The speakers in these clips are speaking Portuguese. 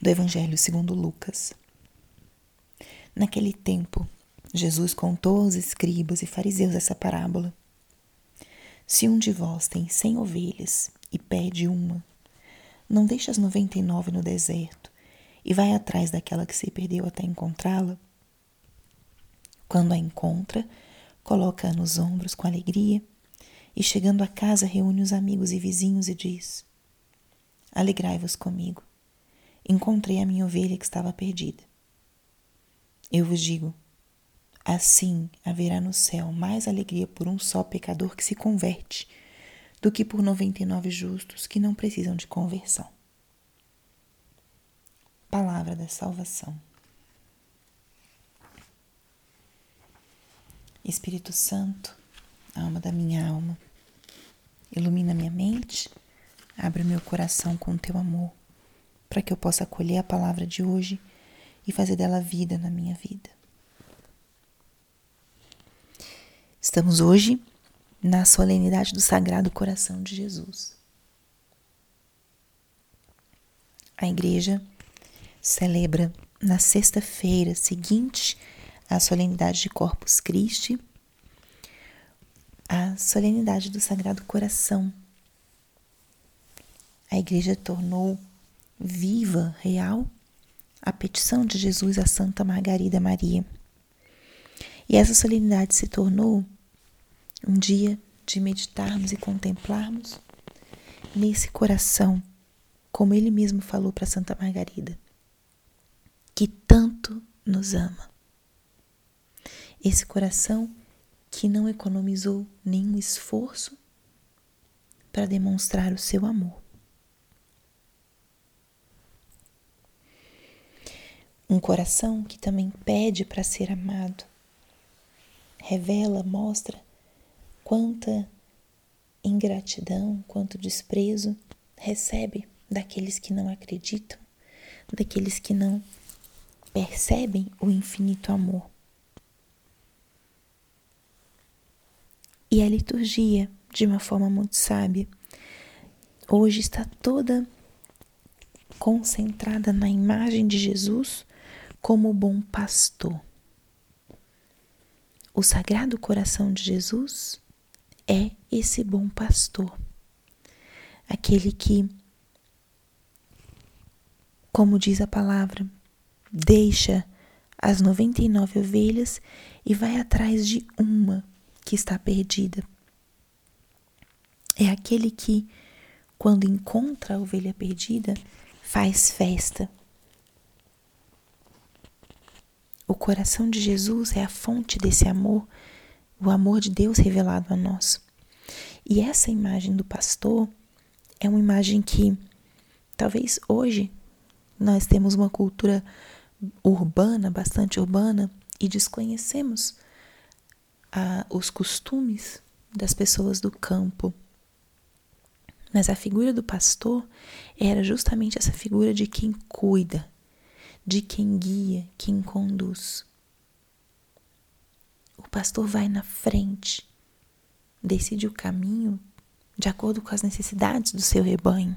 do Evangelho segundo Lucas. Naquele tempo, Jesus contou aos escribas e fariseus essa parábola. Se um de vós tem cem ovelhas e perde uma, não deixa as noventa e nove no deserto e vai atrás daquela que se perdeu até encontrá-la? Quando a encontra, coloca-a nos ombros com alegria e, chegando a casa, reúne os amigos e vizinhos e diz: Alegrai-vos comigo encontrei a minha ovelha que estava perdida. Eu vos digo: assim haverá no céu mais alegria por um só pecador que se converte do que por noventa e nove justos que não precisam de conversão. Palavra da salvação. Espírito Santo, alma da minha alma, ilumina minha mente, abre meu coração com teu amor para que eu possa acolher a palavra de hoje e fazer dela vida na minha vida. Estamos hoje na solenidade do Sagrado Coração de Jesus. A igreja celebra na sexta-feira seguinte à solenidade de Corpus Christi a solenidade do Sagrado Coração. A igreja tornou viva, real, a petição de Jesus a Santa Margarida Maria. E essa solenidade se tornou um dia de meditarmos e contemplarmos nesse coração, como ele mesmo falou para Santa Margarida, que tanto nos ama. Esse coração que não economizou nenhum esforço para demonstrar o seu amor. Um coração que também pede para ser amado. Revela, mostra quanta ingratidão, quanto desprezo recebe daqueles que não acreditam, daqueles que não percebem o infinito amor. E a liturgia, de uma forma muito sábia, hoje está toda concentrada na imagem de Jesus como bom pastor. O Sagrado Coração de Jesus é esse bom pastor, aquele que, como diz a palavra, deixa as 99 ovelhas e vai atrás de uma que está perdida. É aquele que, quando encontra a ovelha perdida, faz festa o coração de Jesus é a fonte desse amor, o amor de Deus revelado a nós. E essa imagem do pastor é uma imagem que talvez hoje nós temos uma cultura urbana, bastante urbana, e desconhecemos ah, os costumes das pessoas do campo. Mas a figura do pastor era justamente essa figura de quem cuida, de quem guia, quem conduz. O pastor vai na frente, decide o caminho de acordo com as necessidades do seu rebanho.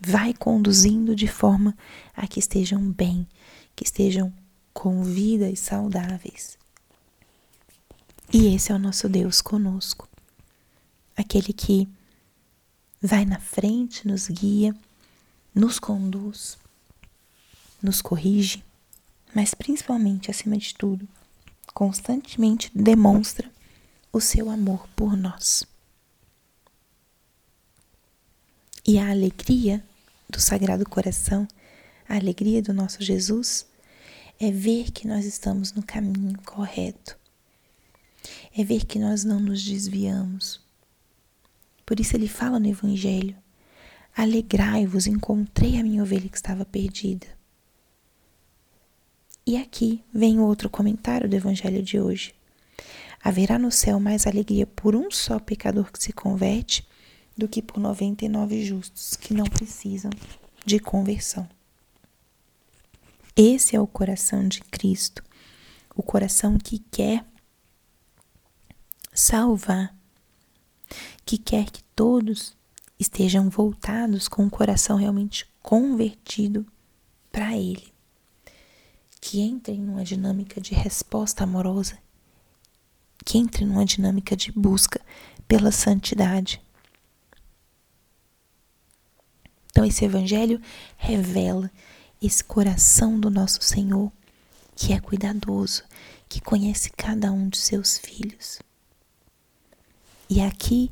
Vai conduzindo de forma a que estejam bem, que estejam com vida e saudáveis. E esse é o nosso Deus conosco, aquele que vai na frente, nos guia, nos conduz nos corrige, mas principalmente, acima de tudo, constantemente demonstra o seu amor por nós. E a alegria do Sagrado Coração, a alegria do nosso Jesus, é ver que nós estamos no caminho correto, é ver que nós não nos desviamos. Por isso ele fala no Evangelho: Alegrai-vos, encontrei a minha ovelha que estava perdida. E aqui vem outro comentário do Evangelho de hoje. Haverá no céu mais alegria por um só pecador que se converte do que por 99 justos que não precisam de conversão. Esse é o coração de Cristo, o coração que quer salvar, que quer que todos estejam voltados com o coração realmente convertido para Ele. Que entrem numa dinâmica de resposta amorosa, que entrem numa dinâmica de busca pela santidade. Então, esse Evangelho revela esse coração do nosso Senhor, que é cuidadoso, que conhece cada um de seus filhos. E aqui,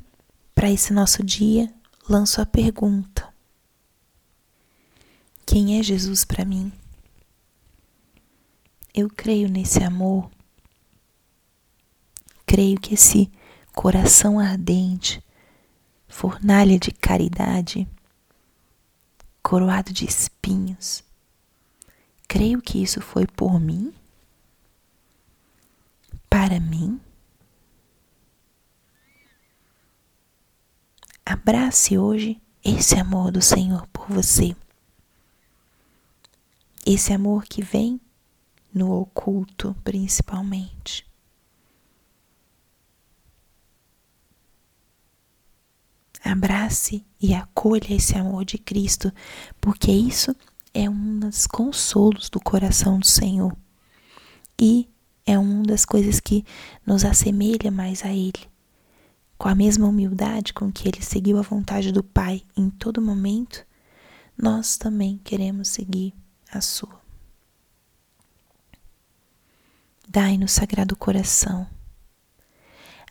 para esse nosso dia, lanço a pergunta: Quem é Jesus para mim? Eu creio nesse amor. Creio que esse coração ardente, fornalha de caridade, coroado de espinhos, creio que isso foi por mim? Para mim? Abrace hoje esse amor do Senhor por você. Esse amor que vem no oculto, principalmente. Abrace e acolha esse amor de Cristo, porque isso é um dos consolos do coração do Senhor e é uma das coisas que nos assemelha mais a Ele com a mesma humildade com que ele seguiu a vontade do Pai em todo momento, nós também queremos seguir a sua. Dai-nos, Sagrado Coração,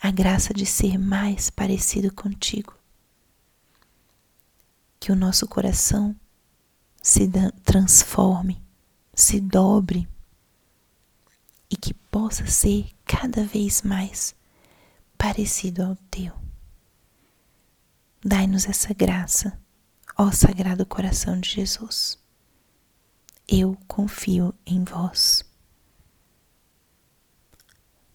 a graça de ser mais parecido contigo. Que o nosso coração se transforme, se dobre e que possa ser cada vez mais parecido ao teu. Dai-nos essa graça, ó Sagrado Coração de Jesus. Eu confio em vós.